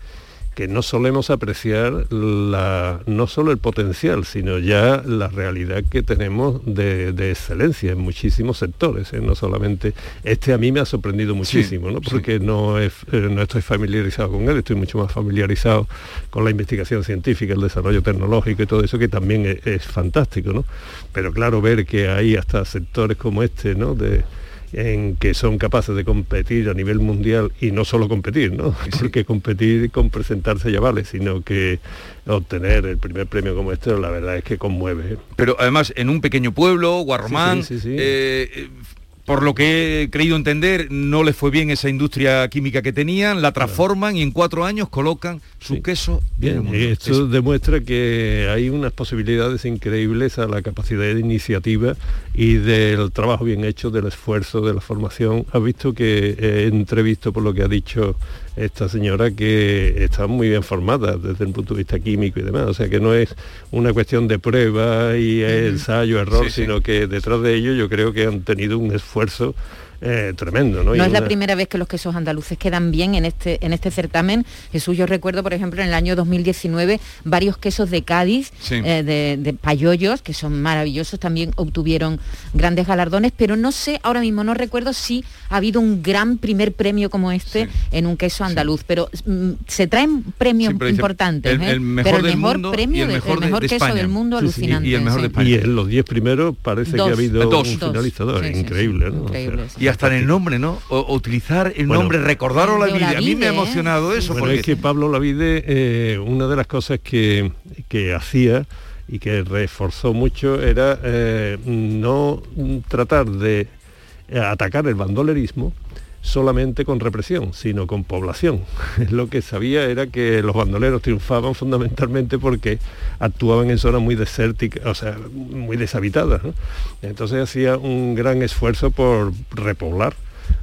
que no solemos apreciar la, no solo el potencial, sino ya la realidad que tenemos de, de excelencia en muchísimos sectores, ¿eh? no solamente este a mí me ha sorprendido muchísimo, ¿no? sí. porque no, es- eh, no estoy familiarizado con él, estoy mucho más familiarizado con la investigación científica, el desarrollo tecnológico y todo eso que también es, es fantástico, ¿no? Pero claro, ver que hay hasta sectores como este, ¿no? De, en que son capaces de competir a nivel mundial y no solo competir, ¿no? Porque competir con presentarse ya vale, sino que obtener el primer premio como este, la verdad es que conmueve. ¿eh? Pero además en un pequeño pueblo, Guarromán, Sí, sí, eh, eh, por lo que he creído entender, no les fue bien esa industria química que tenían, la transforman y en cuatro años colocan su queso en el Bien, esto demuestra que hay unas posibilidades increíbles a la capacidad de iniciativa y del trabajo bien hecho, del esfuerzo, de la formación. Has visto que he entrevisto por lo que ha dicho esta señora que está muy bien formada desde el punto de vista químico y demás. O sea que no es una cuestión de prueba y ensayo, error, Sí, sí. sino que detrás de ello yo creo que han tenido un esfuerzo eh, tremendo. No, No Y es la primera vez que los quesos andaluces quedan bien en este, en este certamen. Jesús, yo recuerdo, por ejemplo, en el año 2019, varios quesos de Cádiz, Sí. eh, de, de payollos, que son maravillosos, también obtuvieron grandes galardones, pero no sé, ahora mismo no recuerdo si ha habido un gran primer premio como este en un queso andaluz, pero mm, se traen premios Siempre importantes, el- ¿eh? el mejor pero el del mejor mundo y premio, el de- mejor de- de queso España. del mundo Sí, sí, alucinante. y el mejor de. España. Y en los 10 primeros parece Dos. que ha habido Dos. un Dos. finalizador, Sí, sí, sí. increíble. ¿no? O sea, Increíble, sí. Y hasta en el nombre, ¿no? O- utilizar el Bueno. nombre, recordar la De vida. A mí me ha Olavide, ¿eh? emocionado eso. Bueno, porque es que Pablo Lavide, eh, una de las cosas que, que hacía y que reforzó mucho era eh, no tratar de atacar el bandolerismo solamente con represión, sino con población. Lo que sabía era que los bandoleros triunfaban fundamentalmente porque actuaban en zonas muy desérticas, o sea, muy deshabitadas. Entonces hacía un gran esfuerzo por repoblar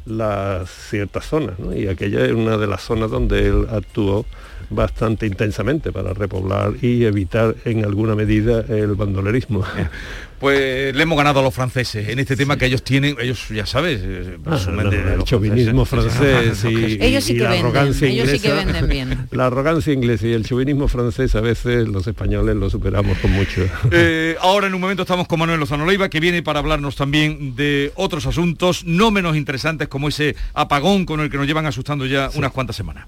las ciertas zonas, y aquella es una de las zonas donde él actuó bastante intensamente para repoblar y evitar en alguna medida el bandolerismo. Pues le hemos ganado a los franceses en este tema que ellos tienen, ellos ya sabes, eh, Ah, no, el chauvinismo franceses. francés y, Ellos sí y que la venden, arrogancia ellos sí que inglesa. venden bien. La arrogancia inglesa y el chauvinismo francés a veces los españoles lo superamos con mucho. Eh, ahora en un momento estamos con Manuel Lozano Leiva que viene para hablarnos también de otros asuntos no menos interesantes como ese apagón con el que nos llevan asustando ya unas cuantas semanas.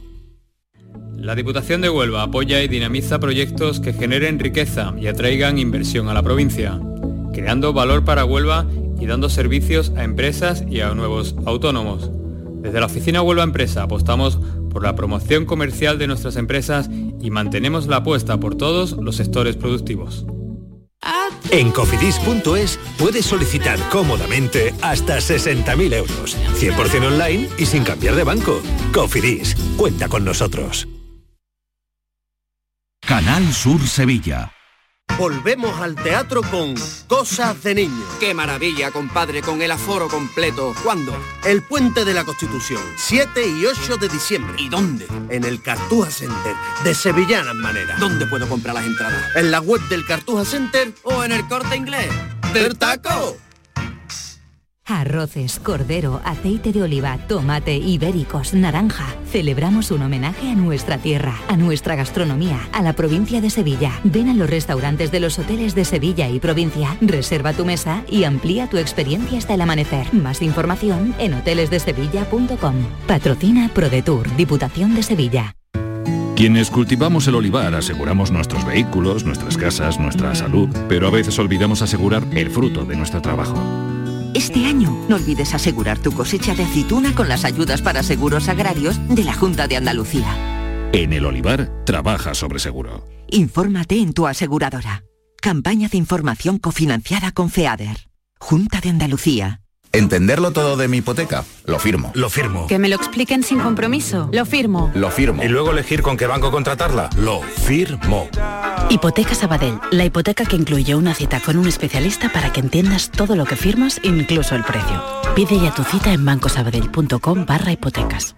La Diputación de Huelva apoya y dinamiza proyectos que generen riqueza y atraigan inversión a la provincia, creando valor para Huelva y dando servicios a empresas y a nuevos autónomos. Desde la oficina Huelva Empresa apostamos por la promoción comercial de nuestras empresas y mantenemos la apuesta por todos los sectores productivos. En cofidis.es puedes solicitar cómodamente hasta 60.000 euros, 100% online y sin cambiar de banco. Cofidis, cuenta con nosotros. Canal Sur Sevilla. Volvemos al teatro con Cosas de Niños. ¡Qué maravilla, compadre, con el aforo completo! ¿Cuándo? El Puente de la Constitución, 7 y 8 de diciembre. ¿Y dónde? En el Cartuja Center, de Sevillanas Manera. ¿Dónde puedo comprar las entradas? En la web del Cartuja Center ¿O en el corte inglés? del taco. Arroces, cordero, aceite de oliva, tomate, ibéricos, naranja. Celebramos un homenaje a nuestra tierra, a nuestra gastronomía, a la provincia de Sevilla. Ven a los restaurantes de los hoteles de Sevilla y provincia, reserva tu mesa y amplía tu experiencia hasta el amanecer. Más información en hotelesdesevilla.com. Patrocina ProDetour, Diputación de Sevilla. Quienes cultivamos el olivar aseguramos nuestros vehículos, nuestras casas, nuestra salud, pero a veces olvidamos asegurar el fruto de nuestro trabajo. Este año no olvides asegurar tu cosecha de aceituna con las ayudas para seguros agrarios de la Junta de Andalucía. En el olivar, trabaja sobre seguro. Infórmate en tu aseguradora. Campaña de información cofinanciada con FEADER. Junta de Andalucía. Entenderlo todo de mi hipoteca. Lo firmo. Lo firmo. Que me lo expliquen sin compromiso. Lo firmo. Lo firmo. Y luego elegir con qué banco contratarla. Lo firmo. Hipoteca Sabadell, la hipoteca que incluye una cita con un especialista para que entiendas todo lo que firmas, incluso el precio. Pide ya tu cita en bancosabadell.com barra hipotecas.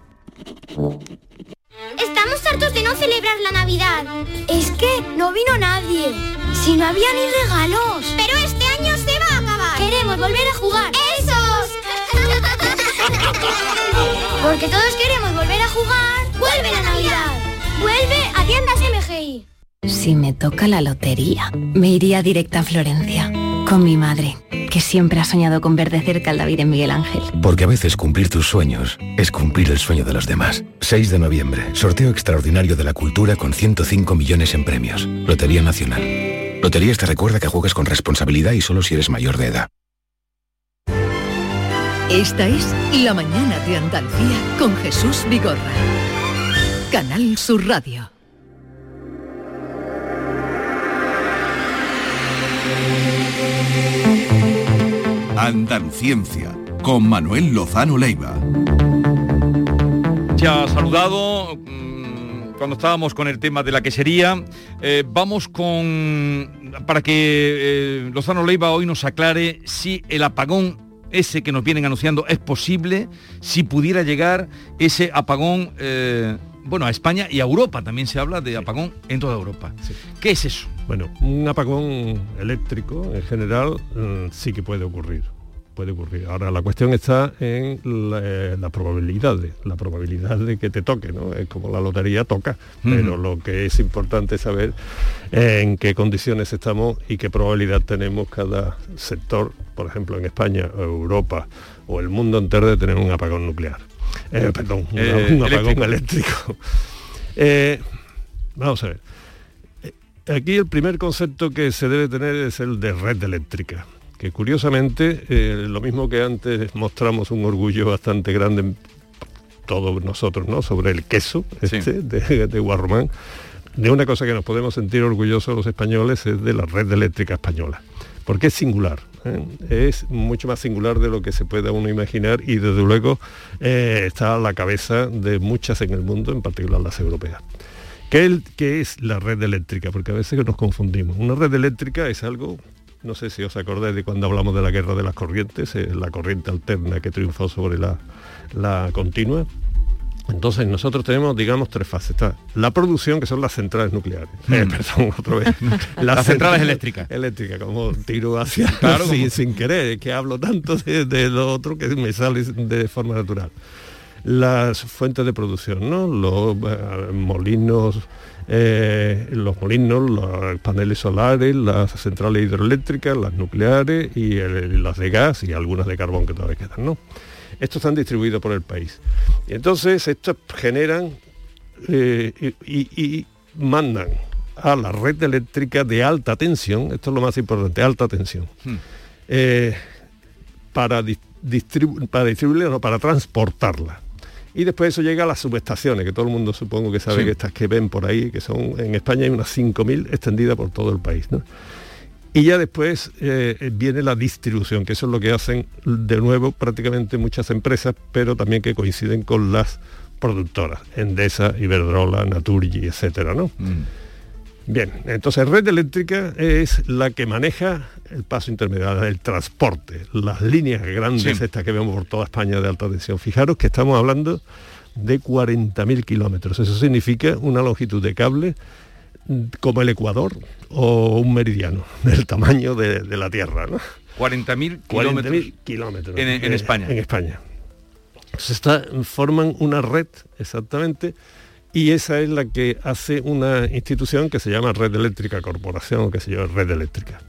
Estamos hartos de no celebrar la Navidad. Es que no vino nadie. Si no había ni regalos. Pero este año se va a acabar. Queremos volver a jugar. ¡Esos! Porque todos queremos volver a jugar. ¡Vuelve la Navidad! ¡Vuelve a tiendas MGI! Si me toca la lotería, me iría directa a Florencia, con mi madre, que siempre ha soñado con ver de cerca al David en Miguel Ángel. Porque a veces cumplir tus sueños es cumplir el sueño de los demás. 6 de noviembre, sorteo extraordinario de la cultura con 105 millones en premios. Lotería Nacional. Loterías te recuerda que juegas con responsabilidad y solo si eres mayor de edad. Esta es La Mañana de Andalucía con Jesús Vigorra. Canal Sur Radio. Andaluciencia, con Manuel Lozano Leiva. Se ha saludado mm, cuando estábamos con el tema de la quesería. Eh, vamos con, para que eh, Lozano Leiva hoy nos aclare si el apagón ese que nos vienen anunciando es posible, si pudiera llegar ese apagón, eh, bueno, a España y a Europa, también se habla de apagón en toda Europa. ¿Qué es eso? Bueno, un apagón eléctrico en general mm, sí que puede ocurrir. Puede ocurrir. Ahora la cuestión está en la, eh, la probabilidad, de, la probabilidad de que te toque, ¿no? Es como la lotería toca, pero lo que es importante es saber en qué condiciones estamos y qué probabilidad tenemos cada sector, por ejemplo en España, Europa o el mundo entero de tener un apagón nuclear. Eh, perdón, un- Eh, un apagón eléctrico. eléctrico. Eh, vamos a ver. Aquí el primer concepto que se debe tener es el de red eléctrica, que curiosamente, eh, lo mismo que antes mostramos un orgullo bastante grande, en todos nosotros, ¿no? Sobre el queso este, de, de Guarromán, de una cosa que nos podemos sentir orgullosos los españoles es de la red eléctrica española, porque es singular, ¿eh? es mucho más singular de lo que se pueda uno imaginar y desde luego eh, está a la cabeza de muchas en el mundo, en particular las europeas. ¿Qué, el- qué es la red eléctrica? Porque a veces nos confundimos. Una red eléctrica es algo, no sé si os acordáis de cuando hablamos de la guerra de las corrientes, eh, la corriente alterna que triunfó sobre la, la continua. Entonces nosotros tenemos, digamos, tres fases. Está la producción, que son las centrales nucleares. Eh, Mm. perdón, otra vez. Las centrales eléctricas. Eléctricas, como tiro hacia... Claro, sin, como- sin querer, es que hablo tanto de, de lo otro que me sale de forma natural las fuentes de producción, ¿no? Los eh, molinos, eh, los molinos, los paneles solares, las centrales hidroeléctricas, las nucleares y el- las de gas y algunas de carbón que todavía quedan, ¿no? Estos están distribuidos por el país. Y entonces estos generan eh, y, mandan a la red eléctrica de alta tensión, esto es lo más importante, alta tensión, eh, para, dis- distribu- para distribuirla, no, para transportarla. Y después eso llega a las subestaciones, que todo el mundo supongo que sabe Sí. que estas que ven por ahí, que son en España hay unas 5.000 extendidas por todo el país. ¿no? Y ya después eh, viene la distribución, que eso es lo que hacen de nuevo prácticamente muchas empresas, pero también que coinciden con las productoras, Endesa, Iberdrola, Naturgy, etcétera, ¿no? Bien, entonces red eléctrica es la que maneja el paso intermediario, el transporte, las líneas grandes Sí. estas que vemos por toda España de alta tensión. Fijaros que estamos hablando de 40.000 kilómetros. Eso significa una longitud de cable como el Ecuador o un meridiano del tamaño de, de la Tierra. ¿no? 40.000 40.000 kilómetros kilómetros en, en eh, España. En España. Se está, forman una red exactamente y esa es la que hace una institución que se llama Red Eléctrica Corporación o que se llama Red Eléctrica.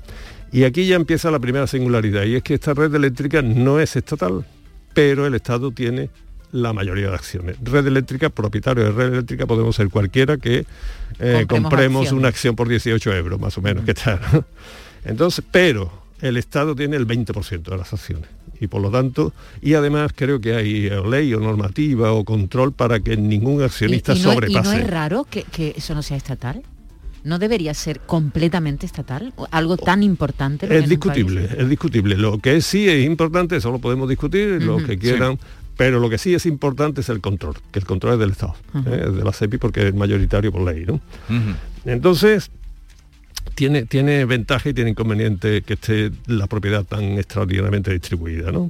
Y aquí ya empieza la primera singularidad y es que esta red eléctrica no es estatal, pero el Estado tiene la mayoría de acciones. Red eléctrica, propietario de red eléctrica, podemos ser cualquiera que eh, Compremos acciones. una acción por 18 euros, más o menos, que tal. Entonces, pero el Estado tiene el 20% de las acciones. Y por lo tanto, y además creo que hay eh, ley o normativa o control para que ningún accionista y, y no, y sobrepase. no es raro que, que eso no sea estatal. ¿No debería ser completamente estatal? ¿O Algo tan importante. Es discutible, es discutible. Lo que sí es importante, eso lo podemos discutir, lo Ujú. que quieran, pero lo que sí es importante es el control, que el control es del Estado. ¿eh? es de la CEPI porque es mayoritario por ley. ¿no? Entonces, tiene, tiene ventaja y tiene inconveniente que esté la propiedad tan extraordinariamente distribuida. ¿no?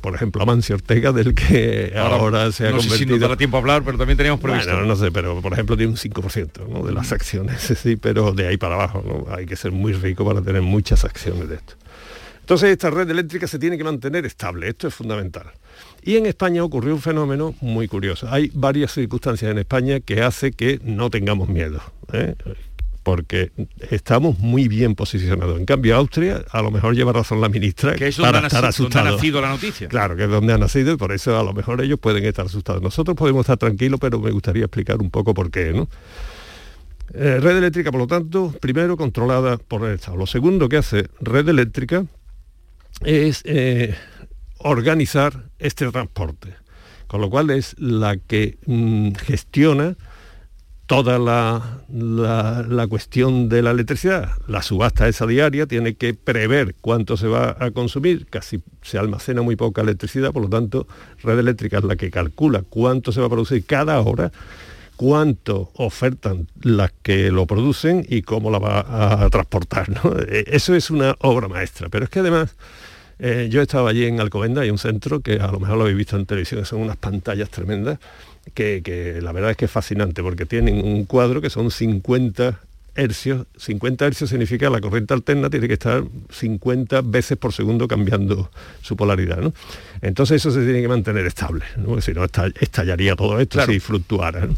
Por, ejemplo, Amancio Ortega, del que ahora, se ha no sé si convertido... dará tiempo a hablar, pero también teníamos previsto. Bueno, no sé, pero por ejemplo tiene un 5% ¿no? de las acciones, sí, pero de ahí para abajo, ¿no? Hay que ser muy rico para tener muchas acciones de esto. Entonces esta red eléctrica se tiene que mantener estable, esto es fundamental. Y en España ocurrió un fenómeno muy curioso. Hay varias circunstancias en España que hace que no tengamos miedo. ¿eh? Porque estamos muy bien posicionados. En cambio, Austria, a lo mejor lleva razón la ministra Que es para estar nacido- donde ha nacido la noticia. Claro, que es donde ha nacido y por eso a lo mejor ellos pueden estar asustados. Nosotros podemos estar tranquilos, pero me gustaría explicar un poco por qué, ¿no? Eh, red eléctrica, por lo tanto, primero controlada por el Estado. Lo segundo que hace red eléctrica es eh, organizar este transporte, con lo cual es la que mm, gestiona toda la, la- cuestión de la electricidad. La subasta esa diaria tiene que prever cuánto se va a consumir, casi se almacena muy poca electricidad, por lo tanto, red eléctrica es la que calcula cuánto se va a producir cada hora, cuánto ofertan las que lo producen y cómo la va a transportar. ¿no? Eh, Eso es una obra maestra, pero es que además... eh, yo estaba allí en Alcobenda, hay un centro que a lo mejor lo habéis visto en televisión, son unas pantallas tremendas, que, que la verdad es que es fascinante, porque tienen un cuadro que son 50 hercios. 50 hercios significa la corriente alterna tiene que estar 50 veces por segundo cambiando su polaridad. ¿no? Entonces eso se tiene que mantener estable, ¿no? porque si no esta- estallaría todo esto Claro. si fluctuara. ¿no?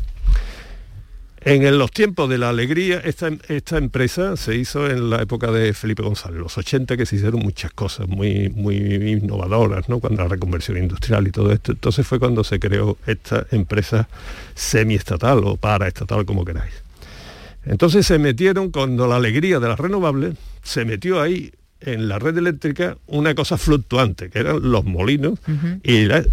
En los tiempos de la alegría, esta, esta empresa se hizo en la época de Felipe González, los 80 que se hicieron muchas cosas muy, muy innovadoras, ¿no? cuando la reconversión industrial y todo esto. Entonces fue cuando se creó esta empresa semiestatal o paraestatal, como queráis. Entonces se metieron, cuando la alegría de las renovables, se metió ahí en la red eléctrica una cosa fluctuante, que eran los molinos, y la-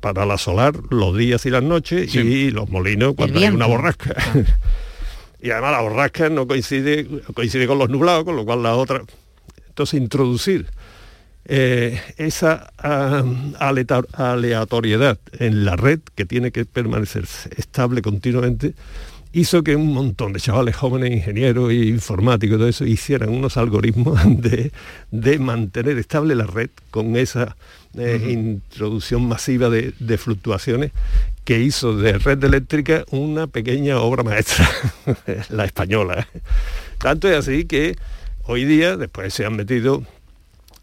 para la solar los días y las noches, y los molinos cuando hay una borrasca. y además la borrasca no coincide, coincide con los nublados, con lo cual la otra... Entonces introducir eh, esa ah, aleatoriedad en la red que tiene que permanecer estable continuamente hizo que un montón de chavales jóvenes, ingenieros e informáticos y todo eso, hicieran unos algoritmos de, de mantener estable la red con esa eh, introducción masiva de, de fluctuaciones que hizo de red eléctrica una pequeña obra maestra, la española. Tanto es así que hoy día, después se han metido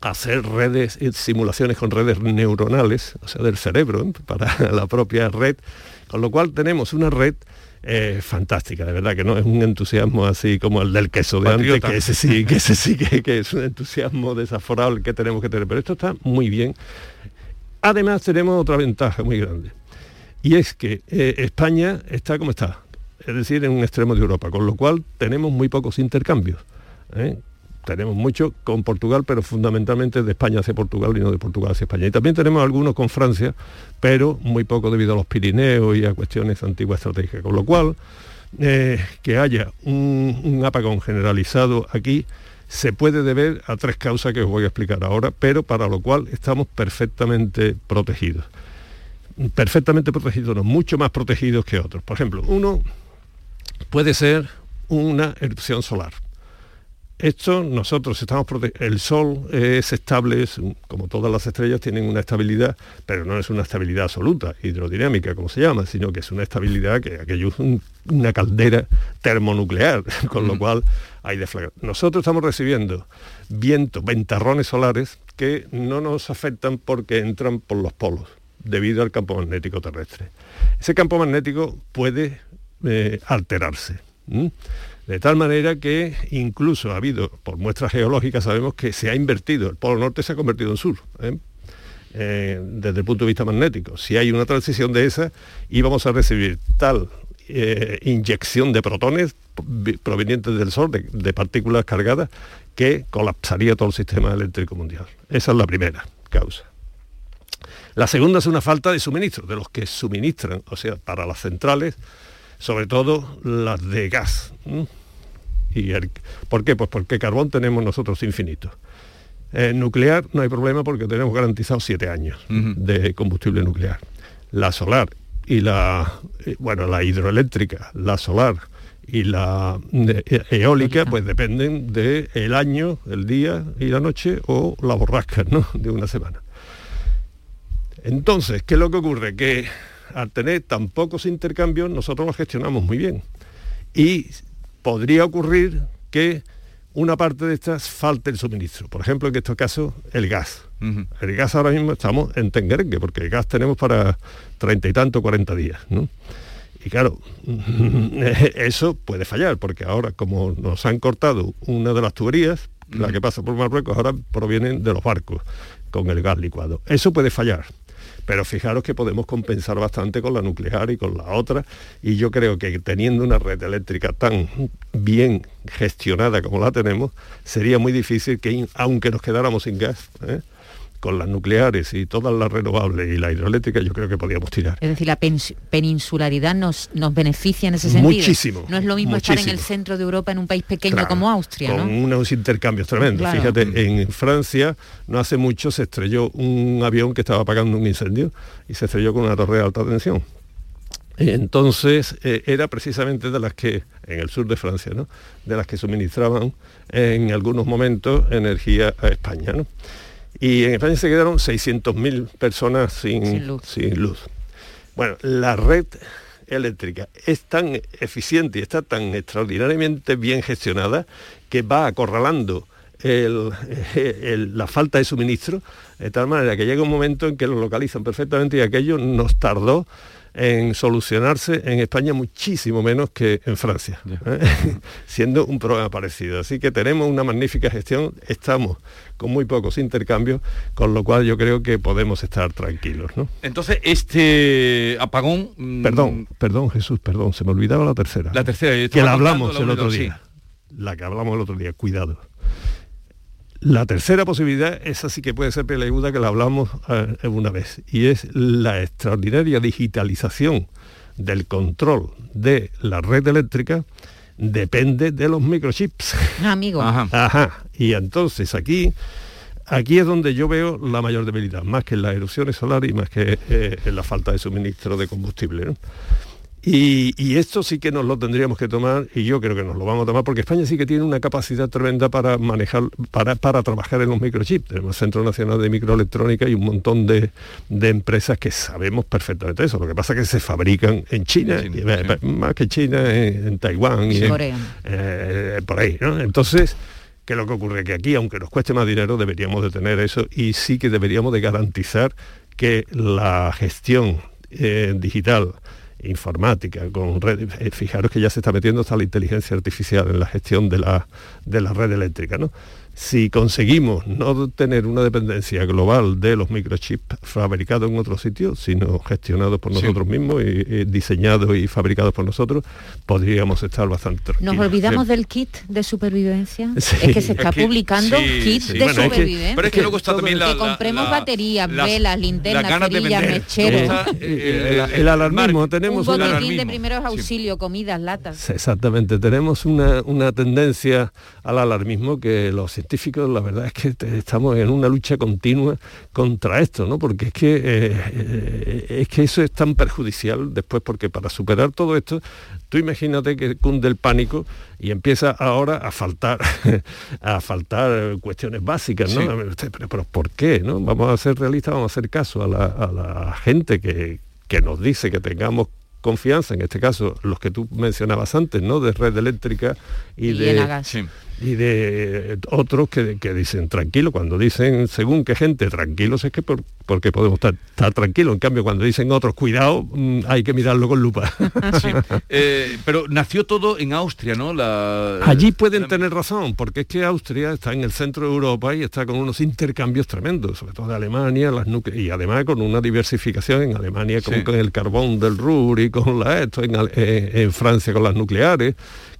a hacer redes, eh, simulaciones con redes neuronales, o sea, del cerebro, ¿eh? para la propia red, con lo cual tenemos una red eh, fantástica, de verdad, que no es un entusiasmo así como el del queso de Patriota. antes, que ese sí, que ese sí que, que es un entusiasmo desaforable que tenemos que tener, pero esto está muy bien. Además tenemos otra ventaja muy grande, y es que eh, España está como está, es decir, en un extremo de Europa, con lo cual tenemos muy pocos intercambios. ¿eh? Tenemos mucho con Portugal, pero fundamentalmente de España hacia Portugal y no de Portugal hacia España. Y también tenemos algunos con Francia, pero muy poco debido a los Pirineos y a cuestiones antiguas estratégicas. Con lo cual, eh, que haya un, un apagón generalizado aquí se puede deber a tres causas que os voy a explicar ahora, pero para lo cual estamos perfectamente protegidos. Perfectamente protegidos, no, mucho más protegidos que otros. Por ejemplo, uno puede ser una erupción solar. Esto nosotros estamos el sol es estable, es como todas las estrellas tienen una estabilidad, pero no es una estabilidad absoluta, hidrodinámica como se llama, sino que es una estabilidad que aquello es un- una caldera termonuclear, con lo cual hay deflagración. Nosotros estamos recibiendo vientos, ventarrones solares que no nos afectan porque entran por los polos debido al campo magnético terrestre. Ese campo magnético puede eh, alterarse. De tal manera que incluso ha habido, por muestras geológicas, sabemos que se ha invertido, el Polo Norte se ha convertido en sur, ¿eh? Eh, desde el punto de vista magnético. Si hay una transición de esa, íbamos a recibir tal eh, inyección de protones provenientes del Sol, de, de partículas cargadas, que colapsaría todo el sistema eléctrico mundial. Esa es la primera causa. La segunda es una falta de suministro, de los que suministran, o sea, para las centrales, sobre todo las de gas. Y el- ¿Por qué? Pues porque carbón tenemos nosotros infinito. Eh, nuclear no hay problema porque tenemos garantizados siete años de combustible nuclear. La solar y la, eh, bueno, la hidroeléctrica, la solar y la e- eólica, pues dependen del año, el día y la noche o la borrasca, ¿no? De una semana. Entonces, ¿qué es lo que ocurre? Que al tener tan pocos intercambios, nosotros los gestionamos muy bien. Y podría ocurrir que una parte de estas falte el suministro. Por ejemplo, en este caso, el gas. El gas ahora mismo estamos en tenguerengue, porque el gas tenemos para treinta y tanto, cuarenta días. ¿no? Y claro, eso puede fallar, porque ahora como nos han cortado una de las tuberías, la que pasa por Marruecos, ahora provienen de los barcos con el gas licuado. Eso puede fallar. Pero fijaros que podemos compensar bastante con la nuclear y con la otra. Y yo creo que teniendo una red eléctrica tan bien gestionada como la tenemos, sería muy difícil que, aunque nos quedáramos sin gas, ¿eh? Con las nucleares y todas las renovables y la hidroeléctrica, yo creo que podíamos tirar. Es decir, la peninsularidad nos, nos beneficia en ese sentido. Muchísimo, No es lo mismo estar en el centro de Europa en un país pequeño Claro, como Austria, con ¿no? unos intercambios tremendos. Claro. Fíjate, en Francia no hace mucho se estrelló un avión que estaba apagando un incendio y se estrelló con una torre de alta tensión. Entonces eh, era precisamente de las que, en el sur de Francia, ¿no? de las que suministraban en algunos momentos energía a España. ¿no? Y en España se quedaron 600.000 personas sin, Sin luz. sin luz. Bueno, la red eléctrica es tan eficiente y está tan extraordinariamente bien gestionada que va acorralando el- el- la falta de suministro de tal manera que llega un momento en que lo localizan perfectamente y aquello nos tardó en solucionarse en España muchísimo menos que en Francia, ¿eh? siendo un problema parecido. Así que tenemos una magnífica gestión, estamos con muy pocos intercambios, con lo cual yo creo que podemos estar tranquilos. ¿no? Entonces, este apagón... mm, Perdón, perdón Jesús, perdón, se me olvidaba la tercera. La tercera, que la hablamos el otro día. La que hablamos el otro día, cuidado. La tercera posibilidad, esa sí que puede ser peleaguda, que la hablamos eh, una vez, y es la extraordinaria digitalización del control de la red eléctrica depende de los microchips. Ah, amigo. Ajá. Y entonces aquí, aquí es donde yo veo la mayor debilidad, más que en las erupciones solares y más que eh, en la falta de suministro de combustible. ¿no? Y, y esto sí que nos lo tendríamos que tomar, y yo creo que nos lo vamos a tomar, porque España sí que tiene una capacidad tremenda para manejar, para, para trabajar en los microchips. Tenemos Centro Nacional de Microelectrónica y un montón de, de empresas que sabemos perfectamente eso. Lo que pasa es que se fabrican en China, y, más que China, en, en Taiwán y en- Corea. eh, por ahí. ¿no? Entonces, ¿qué es lo que ocurre? Que aquí, aunque nos cueste más dinero, deberíamos de tener eso y sí que deberíamos de garantizar que la gestión eh, digital informática, con red, eh, fijaros que ya se está metiendo hasta la inteligencia artificial en la gestión de la, de la red eléctrica, ¿no? Si conseguimos no tener una dependencia global de los microchips fabricados en otro sitio, sino gestionados por Sí. nosotros mismos y, y diseñados y fabricados por nosotros, podríamos estar bastante Nos tranquilos. olvidamos del kit de supervivencia. Sí. Es que se está Es que- publicando sí, kit sí. de Bueno, es que- supervivencia. pero es que luego está también la- Que compremos la- baterías, las- velas, linternas, cerillas, mecheros. Luego está, eh, el, el alarmismo, tenemos un de primeros auxilios, comidas, latas. Exactamente, tenemos una, una tendencia al alarmismo que los científicos, la verdad es que te- estamos en una lucha continua contra esto, ¿no? Porque es que, eh, eh, es que eso es tan perjudicial después, porque para superar todo esto, tú imagínate que cunde el pánico y empieza ahora a faltar, a faltar cuestiones básicas, ¿no? Sí. Pero, pero ¿por qué? ¿no? Vamos a ser realistas, vamos a hacer caso a la, a la gente que, que nos dice que tengamos confianza, en este caso los que tú mencionabas antes, ¿no? De red eléctrica y, Y de Enagas. Y de otros que, que dicen tranquilo, cuando dicen según qué gente tranquilos es que por- porque podemos estar, estar tranquilos, en cambio cuando dicen otros cuidado mm, hay que mirarlo con lupa. Sí. Eh, pero nació todo en Austria, ¿no? La, Allí pueden tener razón, porque es que Austria está en el centro de Europa y está con unos intercambios tremendos, sobre todo de Alemania, las y además con una diversificación en Alemania con, Sí. con el carbón del Ruhr y con la esto, eh, en Francia con las nucleares,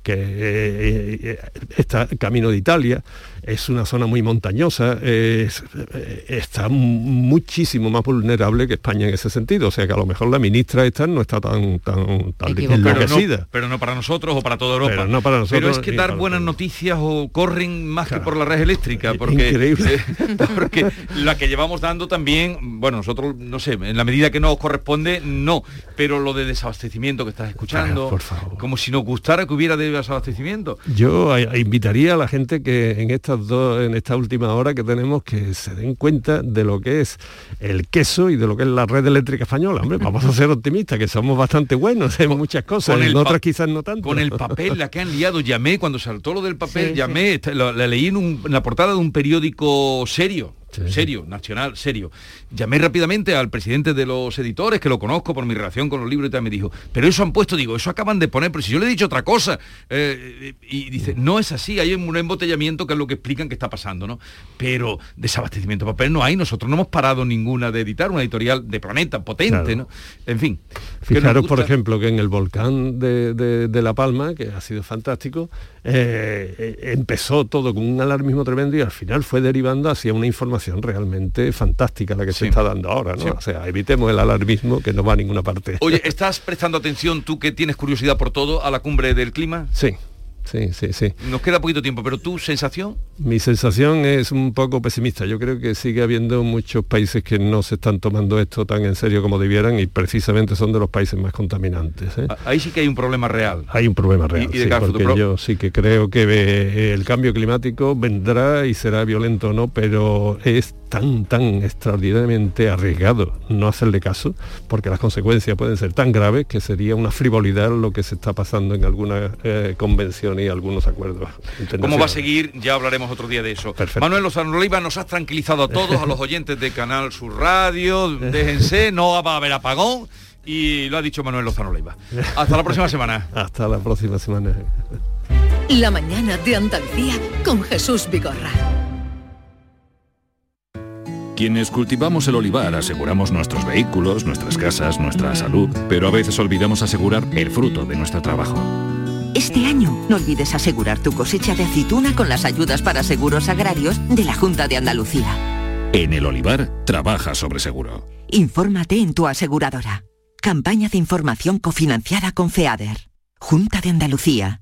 que eh, eh, está camino de Italia, es una zona muy montañosa, es- eh, está muchísimo más vulnerable que España en ese sentido, o sea que a lo mejor la ministra esta no está tan, tan, tan pero enloquecida. no, pero no para nosotros o para toda Europa. Pero no para nosotros Pero es que dar buenas noticias o corren más que por la red eléctrica, porque, Increíble. eh, porque la que llevamos dando también, bueno, nosotros, no sé, en la medida que nos corresponde, no, pero lo de desabastecimiento que estás escuchando, Ah, por favor. como si nos gustara que hubiera desabastecimiento. Yo a- a invitaría a la gente que en estas dos, en esta última hora que tenemos, que se den cuenta de lo que es el queso y de lo que es la red eléctrica española. Hombre, vamos a ser optimistas, que somos bastante buenos en muchas cosas, con el en otras quizás no tanto. Con el papel, la que han liado, llamé, cuando saltó lo del papel, Sí, llamé, esta- la, la leí en, un- en la portada de un periódico serio, serio, nacional, serio. Llamé rápidamente al presidente de los editores, que lo conozco por mi relación con los libros y tal, me dijo, pero eso han puesto, digo, eso acaban de poner, pero si yo le he dicho otra cosa. Eh, y dice, no es así, hay un embotellamiento que es lo que explican que está pasando, ¿no? Pero desabastecimiento de papel no hay, nosotros no hemos parado ninguna de editar, una editorial de planeta potente, Claro. ¿no? En fin. Fijaros, por ejemplo, que en el volcán de, de- de La Palma, que ha sido fantástico, eh, empezó todo con un alarmismo tremendo y al final fue derivando hacia una información realmente fantástica la que se está dando ahora, ¿no? Sí. O sea, evitemos el alarmismo que no va a ninguna parte. Oye, ¿estás prestando atención tú que tienes curiosidad por todo a la cumbre del clima? Sí, sí, sí, sí. Nos queda poquito tiempo, pero tu sensación? Mi sensación es un poco pesimista. Yo creo que sigue habiendo muchos países que no se están tomando esto tan en serio como debieran y precisamente son de los países más contaminantes. ¿eh? Ahí sí que hay un problema real. Hay un problema real, Y- y de sí, porque yo sí que creo que eh, el cambio climático vendrá y será violento o no, pero es tan, tan extraordinariamente arriesgado no hacerle caso, porque las consecuencias pueden ser tan graves que sería una frivolidad lo que se está pasando en algunas eh, convenciones y algunos acuerdos. ¿Cómo va a seguir? Ya hablaremos otro día de eso. Manuel Lozano Leiva nos has tranquilizado a todos, a los oyentes de Canal Sur Radio, déjense, no va a haber apagón y lo ha dicho Manuel Lozano Leiva. Hasta la próxima semana. Hasta la próxima semana. La mañana de Andalucía con Jesús Vigorra. Quienes cultivamos el olivar aseguramos nuestros vehículos, nuestras casas, nuestra salud, pero a veces olvidamos asegurar el fruto de nuestro trabajo. Este año no olvides asegurar tu cosecha de aceituna con las ayudas para seguros agrarios de la Junta de Andalucía. En el olivar, trabaja sobre seguro. Infórmate en tu aseguradora. Campaña de información cofinanciada con FEADER. Junta de Andalucía.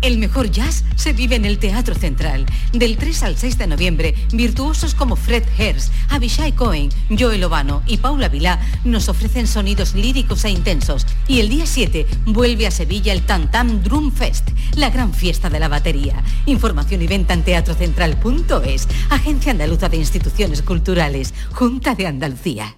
El mejor jazz se vive en el Teatro Central. Del 3 al 6 de noviembre, virtuosos como Fred Hers, Abishai Cohen, Joel Obano y Paula Vilá nos ofrecen sonidos líricos e intensos. Y el día 7 vuelve a Sevilla el Tantam Drum Fest, la gran fiesta de la batería. Información y venta en teatrocentral.es, Agencia Andaluza de Instituciones Culturales, Junta de Andalucía.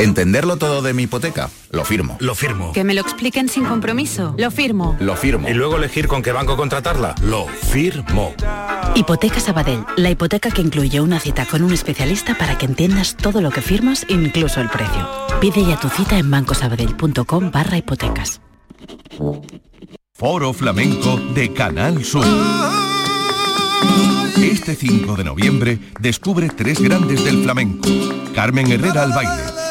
Entenderlo todo de mi hipoteca, lo firmo. Lo firmo. Que me lo expliquen sin compromiso. Lo firmo. Lo firmo. Y luego elegir con qué banco contratarla, lo firmo. Hipoteca Sabadell, la hipoteca que incluye una cita con un especialista para que entiendas todo lo que firmas, incluso el precio. Pide ya tu cita en bancosabadell.com barra hipotecas. Foro Flamenco de Canal Sur. Este 5 de noviembre descubre tres grandes del flamenco. Carmen Herrera al baile,